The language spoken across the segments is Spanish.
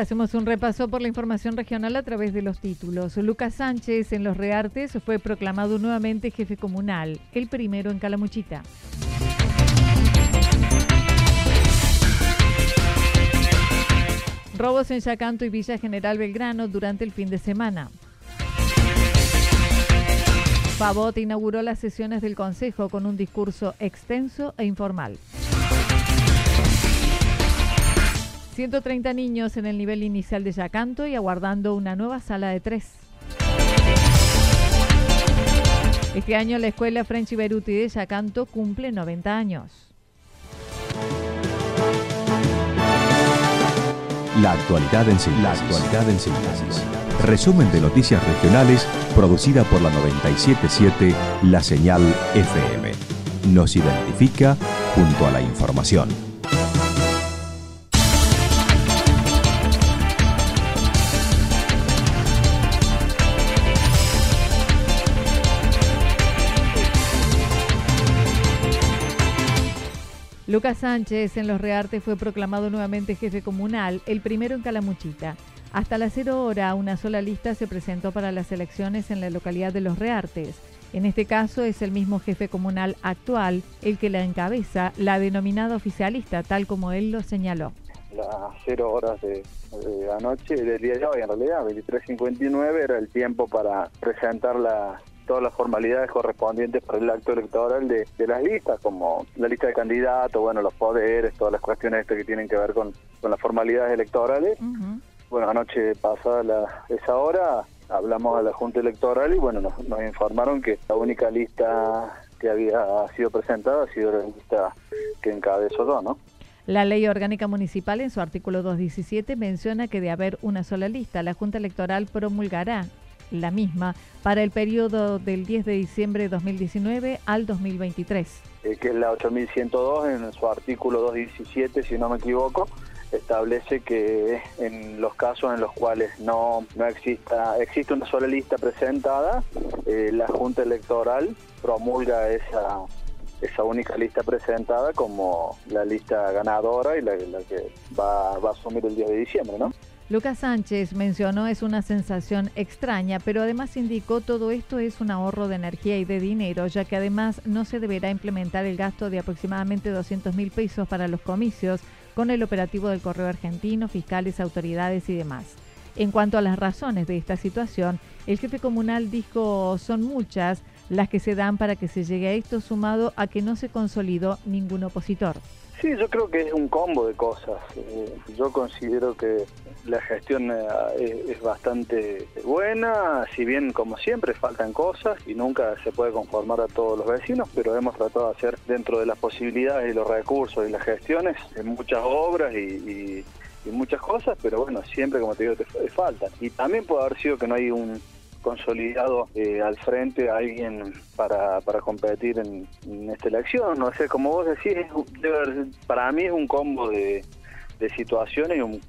Hacemos un repaso por la información regional a través de los títulos. Lucas Sánchez en Los Reartes fue proclamado nuevamente jefe comunal, el primero en Calamuchita. Robos en Yacanto y Villa General Belgrano durante el fin de semana. Pavot inauguró las sesiones del Consejo con un discurso extenso e informal. 130 niños en el nivel inicial de Yacanto y aguardando una nueva sala de tres. Este año la escuela French Beruti de Yacanto cumple 90 años. La actualidad en síntesis. La actualidad en síntesis. Resumen de noticias regionales producida por la 977 La Señal FM. Nos identifica junto a la información. Lucas Sánchez en Los Reartes fue proclamado nuevamente jefe comunal, el primero en Calamuchita. Hasta las cero hora, una sola lista se presentó para las elecciones en la localidad de Los Reartes. En este caso es el mismo jefe comunal actual el que la encabeza, la denominada oficialista, tal como él lo señaló. Las cero horas de, anoche, del día de hoy en realidad, 23.59, era el tiempo para presentar la, todas las formalidades correspondientes para el acto electoral de, de, las listas, como la lista de candidatos, bueno, los poderes, todas las cuestiones que tienen que ver con, con las formalidades electorales. Uh -huh. Bueno, anoche pasada la, esa hora hablamos a la Junta Electoral y bueno, nos, nos informaron que la única lista que había sido presentada ha sido la lista que encabezó yo, ¿no? La ley orgánica municipal en su artículo 217 menciona que de haber una sola lista, la Junta Electoral promulgará la misma para el periodo del 10 de diciembre de 2019 al 2023. Eh, que es la 8102 en su artículo 217, si no me equivoco, establece que en los casos en los cuales no, no exista existe una sola lista presentada, eh, la Junta Electoral promulga esa esa única lista presentada como la lista ganadora y la, la que va, va a asumir el 10 de diciembre, ¿no? Lucas Sánchez mencionó es una sensación extraña, pero además indicó todo esto es un ahorro de energía y de dinero, ya que además no se deberá implementar el gasto de aproximadamente 200 mil pesos para los comicios con el operativo del correo argentino, fiscales, autoridades y demás. En cuanto a las razones de esta situación, el jefe comunal dijo son muchas las que se dan para que se llegue a esto sumado a que no se consolidó ningún opositor. Sí, yo creo que es un combo de cosas. Eh, yo considero que la gestión eh, es bastante buena, si bien como siempre faltan cosas y nunca se puede conformar a todos los vecinos, pero hemos tratado de hacer dentro de las posibilidades y los recursos y las gestiones muchas obras y, y, y muchas cosas, pero bueno, siempre como te digo, te faltan. Y también puede haber sido que no hay un consolidado eh, al frente a alguien para, para competir en, esta elección. No sé, como vos decís, para mí es un combo de, de situaciones y un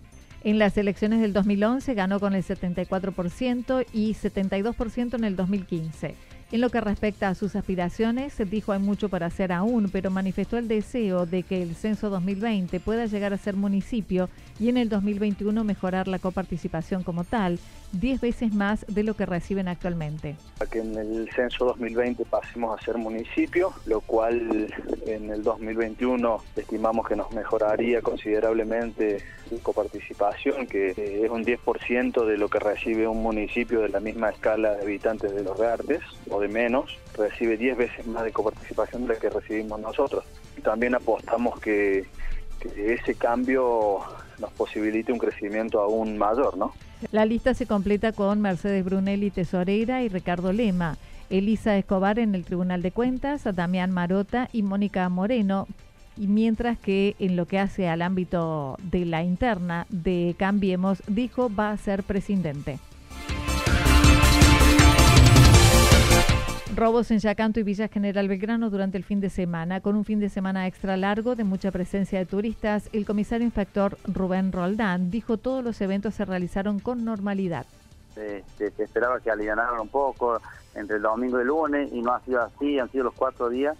en las elecciones del 2011 ganó con el 74% y 72% en el 2015. En lo que respecta a sus aspiraciones, dijo hay mucho para hacer aún, pero manifestó el deseo de que el censo 2020 pueda llegar a ser municipio y en el 2021 mejorar la coparticipación como tal, 10 veces más de lo que reciben actualmente. Que en el censo 2020 pasemos a ser municipio, lo cual en el 2021 estimamos que nos mejoraría considerablemente su coparticipación, que es un 10% de lo que recibe un municipio de la misma escala de habitantes de los Verdes, o menos, recibe 10 veces más de coparticipación de la que recibimos nosotros. También apostamos que, ese cambio nos posibilite un crecimiento aún mayor, ¿no? La lista se completa con Mercedes Brunelli Tesorera y Ricardo Lema, Elisa Escobar en el Tribunal de Cuentas, Damián Marota y Mónica Moreno, y mientras que en lo que hace al ámbito de la interna de Cambiemos, dijo va a ser presidente. Robos en Yacanto y Villa General Belgrano durante el fin de semana. Con un fin de semana extra largo de mucha presencia de turistas, el comisario inspector Rubén Roldán dijo todos los eventos se realizaron con normalidad. Se, esperaba que alivianaran un poco entre el domingo y el lunes y no ha sido así, han sido los cuatro días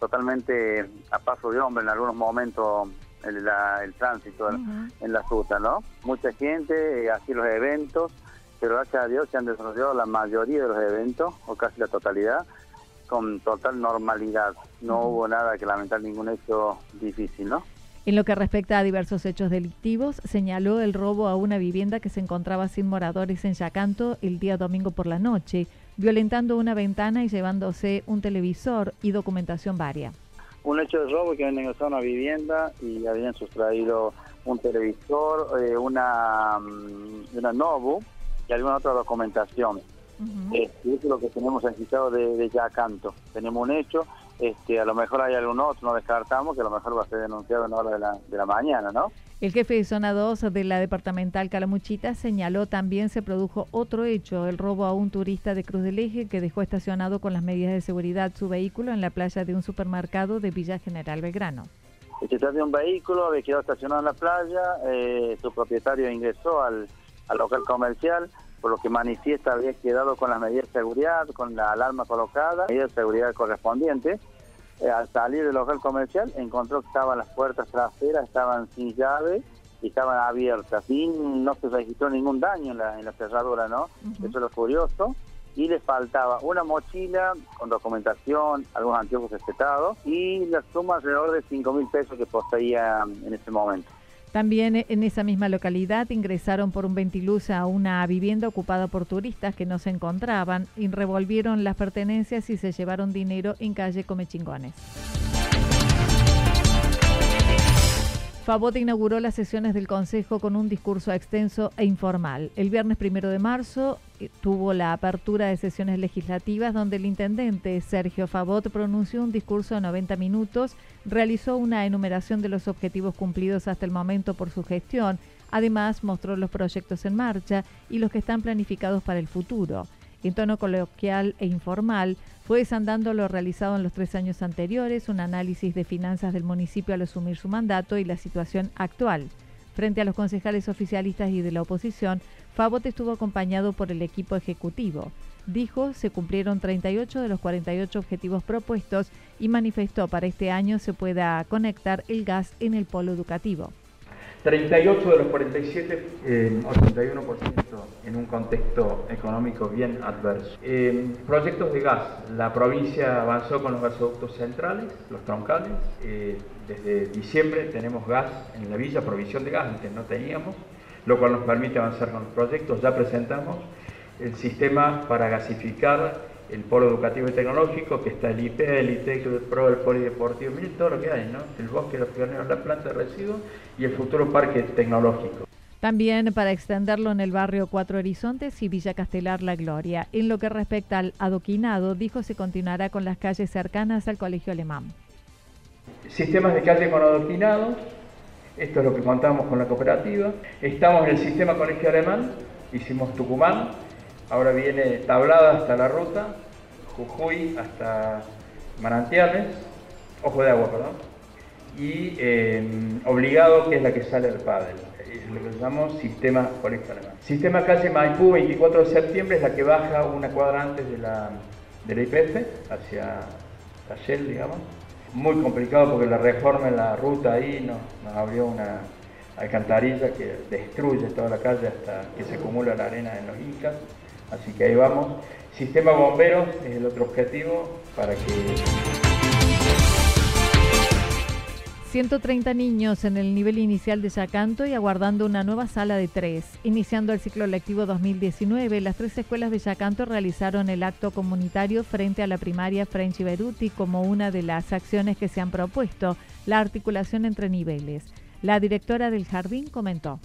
totalmente a paso de hombre en algunos momentos el, el tránsito en la ruta, ¿no? Mucha gente, eh, así los eventos, pero gracias a Dios se han desarrollado la mayoría de los eventos, o casi la totalidad, con total normalidad. No hubo nada que lamentar, ningún hecho difícil, ¿no? En lo que respecta a diversos hechos delictivos, señaló el robo a una vivienda que se encontraba sin moradores en Yacanto el día domingo por la noche, violentando una ventana y llevándose un televisor y documentación varia. Un hecho de robo que habían ingresado a una vivienda y habían sustraído un televisor, eh, una, mm, una Nobu y alguna otra documentación. Este, eso es lo que tenemos registrado de, de Yacanto. Tenemos un hecho, este, a lo mejor hay algún otro, no descartamos, que a lo mejor va a ser denunciado en hora de la, de la mañana, ¿no? El jefe de zona 2 de la departamental Calamuchita señaló también se produjo otro hecho, el robo a un turista de Cruz del Eje que dejó estacionado con las medidas de seguridad su vehículo en la playa de un supermercado de Villa General Belgrano. Se trata de un vehículo, había quedado estacionado en la playa, eh, su propietario ingresó al, al local comercial, por lo que manifiesta había quedado con las medidas de seguridad, con la alarma colocada, medidas de seguridad correspondientes. Eh, al salir del local comercial encontró que estaban las puertas traseras, estaban sin llave y estaban abiertas. Y no se registró ningún daño en la, en la cerradura, ¿no? Eso es lo curioso. Y le faltaba una mochila con documentación, algunos anteojos respetados y la suma alrededor de 5 mil pesos que poseía en ese momento. También en esa misma localidad ingresaron por un ventiluz a una vivienda ocupada por turistas que no se encontraban y revolvieron las pertenencias y se llevaron dinero en calle Comechingones. Favot inauguró las sesiones del Consejo con un discurso extenso e informal. El viernes primero de marzo eh, tuvo la apertura de sesiones legislativas donde el intendente Sergio Favot pronunció un discurso de 90 minutos, realizó una enumeración de los objetivos cumplidos hasta el momento por su gestión, además mostró los proyectos en marcha y los que están planificados para el futuro. En tono coloquial e informal, fue desandando lo realizado en los tres años anteriores, un análisis de finanzas del municipio al asumir su mandato y la situación actual. Frente a los concejales oficialistas y de la oposición, Favot estuvo acompañado por el equipo ejecutivo. Dijo se cumplieron 38 de los 48 objetivos propuestos y manifestó para este año se pueda conectar el gas en el polo educativo. 38 de los 47, 81% en un contexto económico bien adverso. Eh, proyectos de gas. La provincia avanzó con los gasoductos centrales, los troncales. Eh, desde diciembre tenemos gas en la villa, provisión de gas, antes no teníamos, lo cual nos permite avanzar con los proyectos. Ya presentamos el sistema para gasificar el polo educativo y tecnológico, que está el IP, el ITEC, el PRO, el polideportivo, miren todo lo que hay, ¿no? El bosque, los pioneros, la planta de residuos y el futuro parque tecnológico. También para extenderlo en el barrio Cuatro Horizontes y Villa Castelar La Gloria. En lo que respecta al adoquinado, dijo se continuará con las calles cercanas al Colegio Alemán. Sistemas de calle con adoquinados, esto es lo que contamos con la cooperativa. Estamos en el sistema Colegio Alemán, hicimos Tucumán, Ahora viene tablada hasta la ruta, Jujuy hasta Manantiales, Ojo de Agua, perdón, y em, Obligado, que es la que sale del Padel. Es lo que llamamos sistema colecto alemán. Sistema calle Maipú, 24 de septiembre, es la que baja una cuadra antes de la, de la IPF hacia la Shell, digamos. Muy complicado porque la reforma en la ruta ahí nos, nos abrió una alcantarilla que destruye toda la calle hasta que se acumula la arena en los Incas. Así que ahí vamos. Sistema bomberos es el otro objetivo para que 130 niños en el nivel inicial de Yacanto y aguardando una nueva sala de tres. Iniciando el ciclo lectivo 2019, las tres escuelas de Yacanto realizaron el acto comunitario frente a la primaria French Beruti como una de las acciones que se han propuesto, la articulación entre niveles. La directora del jardín comentó.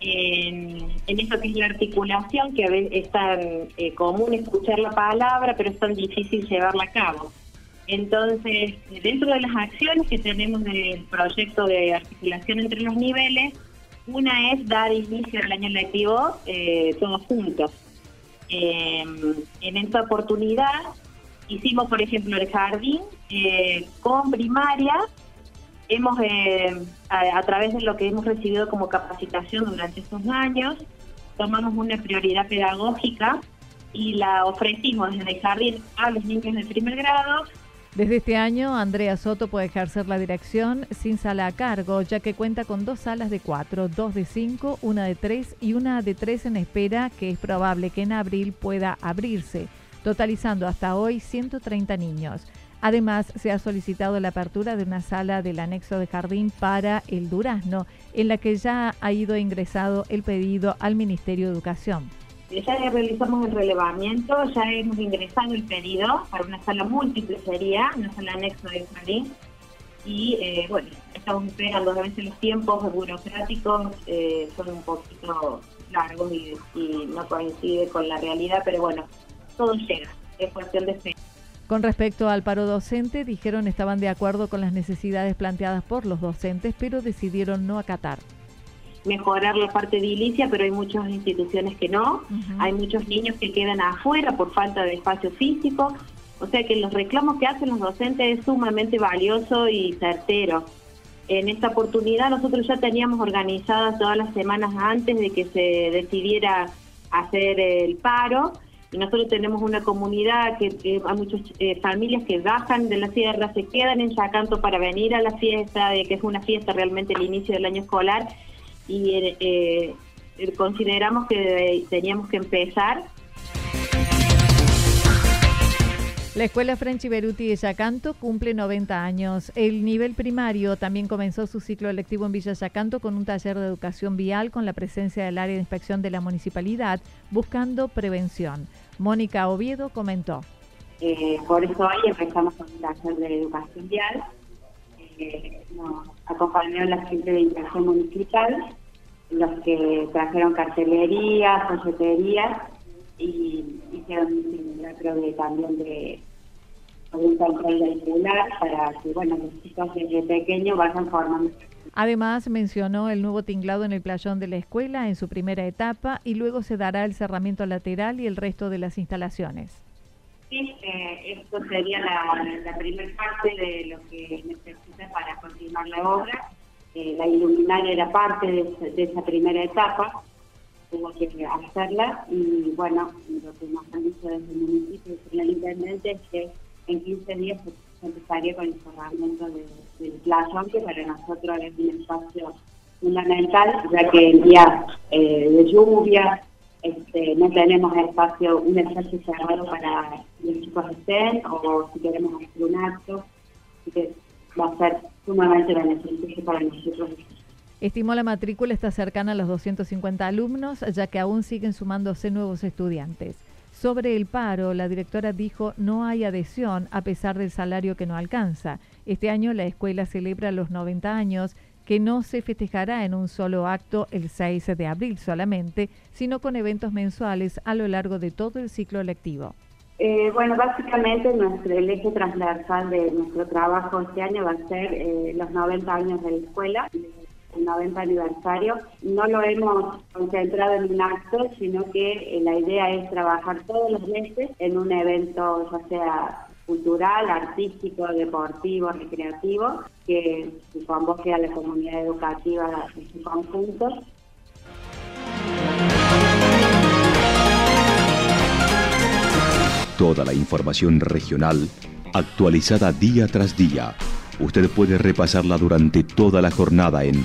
En, esto que es la articulación, que a veces es tan eh, común escuchar la palabra, pero es tan difícil llevarla a cabo. Entonces, dentro de las acciones que tenemos del proyecto de articulación entre los niveles, una es dar inicio al año lectivo eh, todos juntos. Em, en esta oportunidad hicimos, por ejemplo, el jardín eh, con primaria. Hemos, eh, a, a, través de lo que hemos recibido como capacitación durante estos años, tomamos una prioridad pedagógica y la ofrecimos desde el jardín a los niños de primer grado desde este año, Andrea Soto puede ejercer la dirección sin sala a cargo, ya que cuenta con dos salas de cuatro, dos de cinco, una de tres y una de tres en espera, que es probable que en abril pueda abrirse, totalizando hasta hoy 130 niños. Además, se ha solicitado la apertura de una sala del anexo de jardín para el Durazno, en la que ya ha ido ingresado el pedido al Ministerio de Educación. Ya realizamos el relevamiento, ya hemos ingresado el pedido para una sala múltiple sería, una sala anexo de jardín. Y eh, bueno, estamos esperando, a veces los tiempos burocráticos eh, son un poquito largos y, no coincide con la realidad, pero bueno, todo llega, es cuestión de fe. Con respecto al paro docente, dijeron estaban de acuerdo con las necesidades planteadas por los docentes, pero decidieron no acatar mejorar la parte edilicia, pero hay muchas instituciones que no. Hay muchos niños que quedan afuera por falta de espacio físico. O sea que los reclamos que hacen los docentes es sumamente valioso y certero. En esta oportunidad nosotros ya teníamos organizadas todas las semanas antes de que se decidiera hacer el paro. Y nosotros tenemos una comunidad que, hay muchas eh, familias que bajan de la sierra, se quedan en Yacanto para venir a la fiesta, que es una fiesta realmente el inicio del año escolar y eh, eh, consideramos que teníamos que empezar. La Escuela French Beruti de Yacanto cumple 90 años. El nivel primario también comenzó su ciclo electivo en Villa Yacanto con un taller de educación vial con la presencia del área de inspección de la municipalidad buscando prevención. Mónica Oviedo comentó. Eh, por eso hoy empezamos con un taller de educación vial nos acompañó la gente de Integración Municipal, los que trajeron cartelería, folletería y hicieron un simulacro de, también de un control vehicular para que bueno los chicos desde pequeños vayan formando Además, mencionó el nuevo tinglado en el playón de la escuela en su primera etapa y luego se dará el cerramiento lateral y el resto de las instalaciones. Sí, eh, esto sería la, primera parte de lo que necesita para continuar la obra. Eh, la iluminaria era parte de, esa primera etapa, tuvo que hacerla y bueno, lo que nos han dicho desde el municipio y el intendente es que en 15 días se empezaría con el cerramiento del playón, que para nosotros es un espacio fundamental, ya que en días eh, de lluvia, este, no tenemos espacio, un espacio cerrado para los chicos estén o si queremos hacer un acto, que va a ser sumamente beneficioso para nosotros. Estimó la matrícula está cercana a los 250 alumnos, ya que aún siguen sumándose nuevos estudiantes. Sobre el paro, la directora dijo no hay adhesión a pesar del salario que no alcanza. Este año la escuela celebra los 90 años que no se festejará en un solo acto el 6 de abril solamente, sino con eventos mensuales a lo largo de todo el ciclo lectivo. Eh, bueno, básicamente nuestro, el eje transversal de nuestro trabajo este año va a ser eh, los 90 años de la escuela, el 90 aniversario. No lo hemos concentrado en un acto, sino que eh, la idea es trabajar todos los meses en un evento, ya sea cultural, artístico, deportivo, recreativo, que convoque a la comunidad educativa en su conjunto Toda la información regional actualizada día tras día. Usted puede repasarla durante toda la jornada en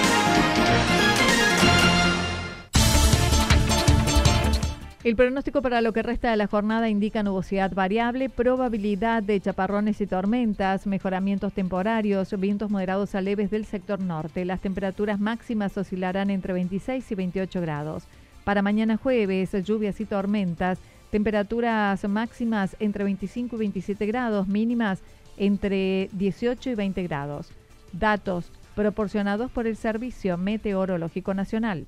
El pronóstico para lo que resta de la jornada indica nubosidad variable, probabilidad de chaparrones y tormentas, mejoramientos temporarios, vientos moderados a leves del sector norte. Las temperaturas máximas oscilarán entre 26 y 28 grados. Para mañana jueves, lluvias y tormentas, temperaturas máximas entre 25 y 27 grados, mínimas entre 18 y 20 grados. Datos proporcionados por el Servicio Meteorológico Nacional.